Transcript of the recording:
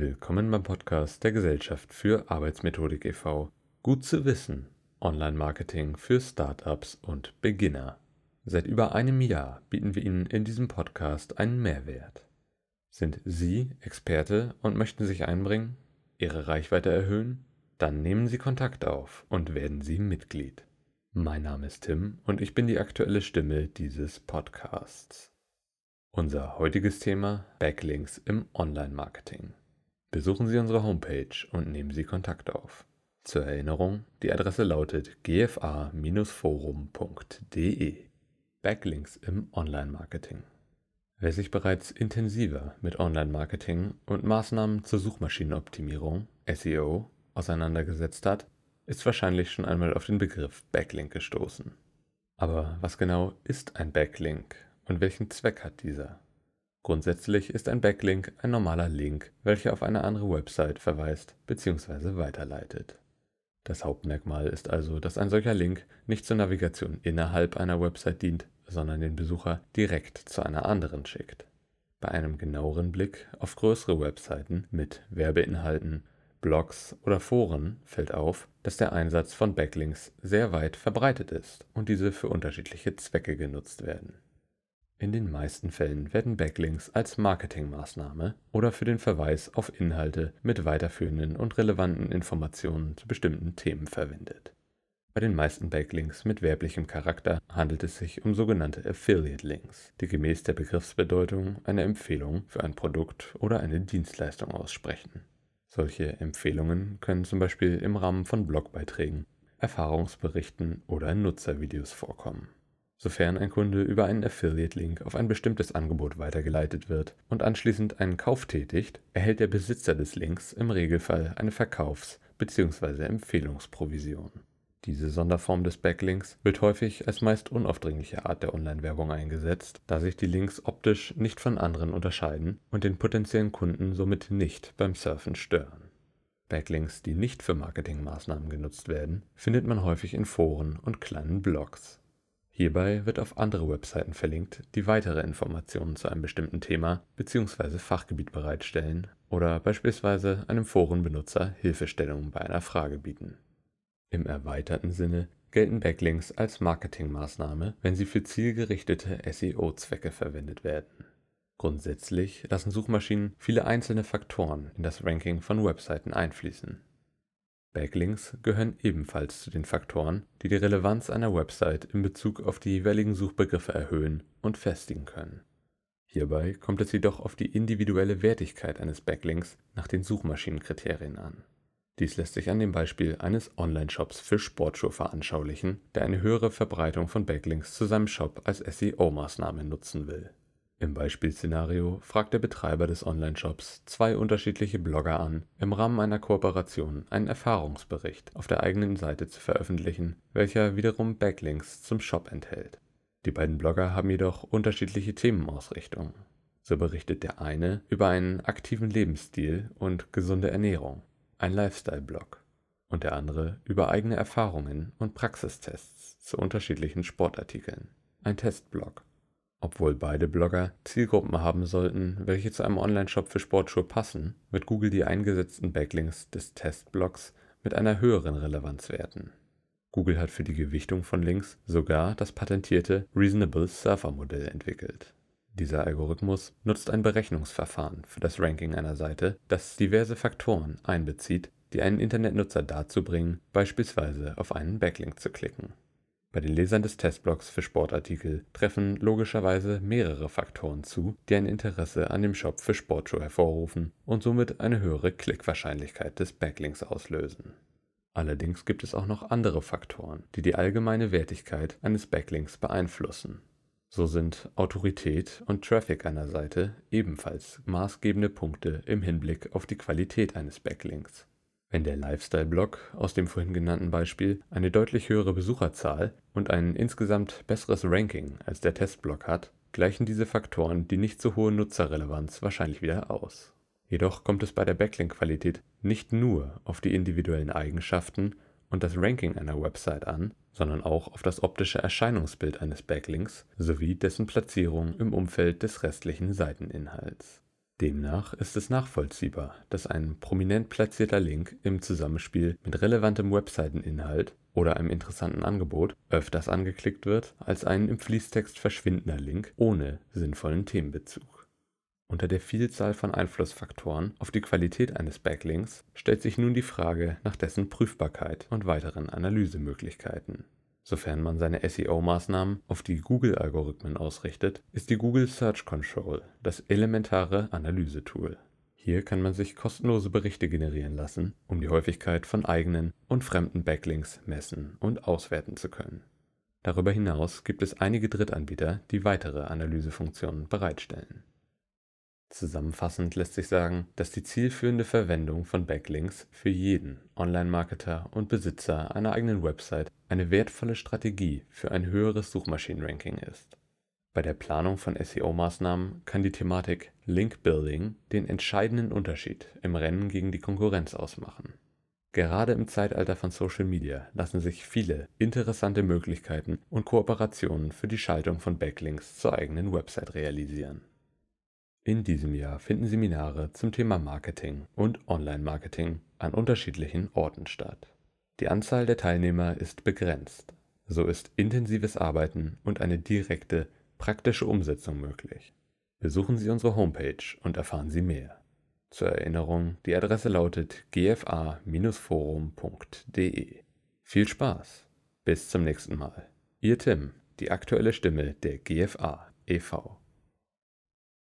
Willkommen beim Podcast der Gesellschaft für Arbeitsmethodik e.V. Gut zu wissen. Online-Marketing für Startups und Beginner. Seit über einem Jahr bieten wir Ihnen in diesem Podcast einen Mehrwert. Sind Sie Experte und möchten sich einbringen, Ihre Reichweite erhöhen? Dann nehmen Sie Kontakt auf und werden Sie Mitglied. Mein Name ist Tim und ich bin die aktuelle Stimme dieses Podcasts. Unser heutiges Thema Backlinks im Online-Marketing. Besuchen Sie unsere Homepage und nehmen Sie Kontakt auf. Zur Erinnerung, die Adresse lautet gfa-forum.de. Backlinks im Online-Marketing. Wer sich bereits intensiver mit Online-Marketing und Maßnahmen zur Suchmaschinenoptimierung SEO auseinandergesetzt hat, ist wahrscheinlich schon einmal auf den Begriff Backlink gestoßen. Aber was genau ist ein Backlink und welchen Zweck hat dieser? Grundsätzlich ist ein Backlink ein normaler Link, welcher auf eine andere Website verweist bzw. weiterleitet. Das Hauptmerkmal ist also, dass ein solcher Link nicht zur Navigation innerhalb einer Website dient, sondern den Besucher direkt zu einer anderen schickt. Bei einem genaueren Blick auf größere Webseiten mit Werbeinhalten Blogs oder Foren fällt auf, dass der Einsatz von Backlinks sehr weit verbreitet ist und diese für unterschiedliche Zwecke genutzt werden. In den meisten Fällen werden Backlinks als Marketingmaßnahme oder für den Verweis auf Inhalte mit weiterführenden und relevanten Informationen zu bestimmten Themen verwendet. Bei den meisten Backlinks mit werblichem Charakter handelt es sich um sogenannte Affiliate Links, die gemäß der Begriffsbedeutung eine Empfehlung für ein Produkt oder eine Dienstleistung aussprechen solche Empfehlungen können zum Beispiel im Rahmen von Blogbeiträgen, Erfahrungsberichten oder Nutzervideos vorkommen. Sofern ein Kunde über einen Affiliate-Link auf ein bestimmtes Angebot weitergeleitet wird und anschließend einen Kauf tätigt, erhält der Besitzer des Links im Regelfall eine Verkaufs- bzw. Empfehlungsprovision diese Sonderform des Backlinks wird häufig als meist unaufdringliche Art der Online-Werbung eingesetzt, da sich die Links optisch nicht von anderen unterscheiden und den potenziellen Kunden somit nicht beim Surfen stören. Backlinks, die nicht für Marketingmaßnahmen genutzt werden, findet man häufig in Foren und kleinen Blogs. Hierbei wird auf andere Webseiten verlinkt, die weitere Informationen zu einem bestimmten Thema bzw. Fachgebiet bereitstellen oder beispielsweise einem Forenbenutzer Hilfestellungen bei einer Frage bieten im erweiterten Sinne gelten Backlinks als Marketingmaßnahme, wenn sie für zielgerichtete SEO-Zwecke verwendet werden. Grundsätzlich lassen Suchmaschinen viele einzelne Faktoren in das Ranking von Webseiten einfließen. Backlinks gehören ebenfalls zu den Faktoren, die die Relevanz einer Website in Bezug auf die jeweiligen Suchbegriffe erhöhen und festigen können. Hierbei kommt es jedoch auf die individuelle Wertigkeit eines Backlinks nach den Suchmaschinenkriterien an dies lässt sich an dem Beispiel eines Online-Shops für Sportschuhe veranschaulichen, der eine höhere Verbreitung von Backlinks zu seinem Shop als SEO-Maßnahme nutzen will. Im Beispielszenario fragt der Betreiber des Online-Shops zwei unterschiedliche Blogger an, im Rahmen einer Kooperation einen Erfahrungsbericht auf der eigenen Seite zu veröffentlichen, welcher wiederum Backlinks zum Shop enthält. Die beiden Blogger haben jedoch unterschiedliche Themenausrichtungen. So berichtet der eine über einen aktiven Lebensstil und gesunde Ernährung, ein Lifestyle-Blog, und der andere über eigene Erfahrungen und Praxistests zu unterschiedlichen Sportartikeln, ein Testblog. Obwohl beide Blogger Zielgruppen haben sollten, welche zu einem Onlineshop für Sportschuhe passen, wird Google die eingesetzten Backlinks des Testblogs mit einer höheren Relevanz werten. Google hat für die Gewichtung von Links sogar das patentierte Reasonable Surfer Modell entwickelt dieser Algorithmus nutzt ein Berechnungsverfahren für das Ranking einer Seite, das diverse Faktoren einbezieht, die einen Internetnutzer dazu bringen, beispielsweise auf einen Backlink zu klicken. Bei den Lesern des Testblogs für Sportartikel treffen logischerweise mehrere Faktoren zu, die ein Interesse an dem Shop für Sportschuhe hervorrufen und somit eine höhere Klickwahrscheinlichkeit des Backlinks auslösen. Allerdings gibt es auch noch andere Faktoren, die die allgemeine Wertigkeit eines Backlinks beeinflussen so sind Autorität und Traffic einer Seite ebenfalls maßgebende Punkte im Hinblick auf die Qualität eines Backlinks. Wenn der Lifestyle-Blog aus dem vorhin genannten Beispiel eine deutlich höhere Besucherzahl und ein insgesamt besseres Ranking als der Testblog hat, gleichen diese Faktoren die nicht so hohe Nutzerrelevanz wahrscheinlich wieder aus. Jedoch kommt es bei der Backlink-Qualität nicht nur auf die individuellen Eigenschaften und das Ranking einer Website an, sondern auch auf das optische Erscheinungsbild eines Backlinks sowie dessen Platzierung im Umfeld des restlichen Seiteninhalts. Demnach ist es nachvollziehbar, dass ein prominent platzierter Link im Zusammenspiel mit relevantem Webseiteninhalt oder einem interessanten Angebot öfters angeklickt wird als ein im Fließtext verschwindender Link ohne sinnvollen Themenbezug. Unter der Vielzahl von Einflussfaktoren auf die Qualität eines Backlinks stellt sich nun die Frage nach dessen Prüfbarkeit und weiteren Analysemöglichkeiten. Sofern man seine SEO-Maßnahmen auf die Google-Algorithmen ausrichtet, ist die Google Search Control das elementare Analysetool. Hier kann man sich kostenlose Berichte generieren lassen, um die Häufigkeit von eigenen und fremden Backlinks messen und auswerten zu können. Darüber hinaus gibt es einige Drittanbieter, die weitere Analysefunktionen bereitstellen Zusammenfassend lässt sich sagen, dass die zielführende Verwendung von Backlinks für jeden Online-Marketer und Besitzer einer eigenen Website eine wertvolle Strategie für ein höheres Suchmaschinenranking ist. Bei der Planung von SEO-Maßnahmen kann die Thematik Link Building den entscheidenden Unterschied im Rennen gegen die Konkurrenz ausmachen. Gerade im Zeitalter von Social Media lassen sich viele interessante Möglichkeiten und Kooperationen für die Schaltung von Backlinks zur eigenen Website realisieren in diesem Jahr finden Seminare zum Thema Marketing und Online-Marketing an unterschiedlichen Orten statt. Die Anzahl der Teilnehmer ist begrenzt, so ist intensives Arbeiten und eine direkte, praktische Umsetzung möglich. Besuchen Sie unsere Homepage und erfahren Sie mehr. Zur Erinnerung, die Adresse lautet gfa-forum.de. Viel Spaß! Bis zum nächsten Mal. Ihr Tim, die aktuelle Stimme der GFA e.V.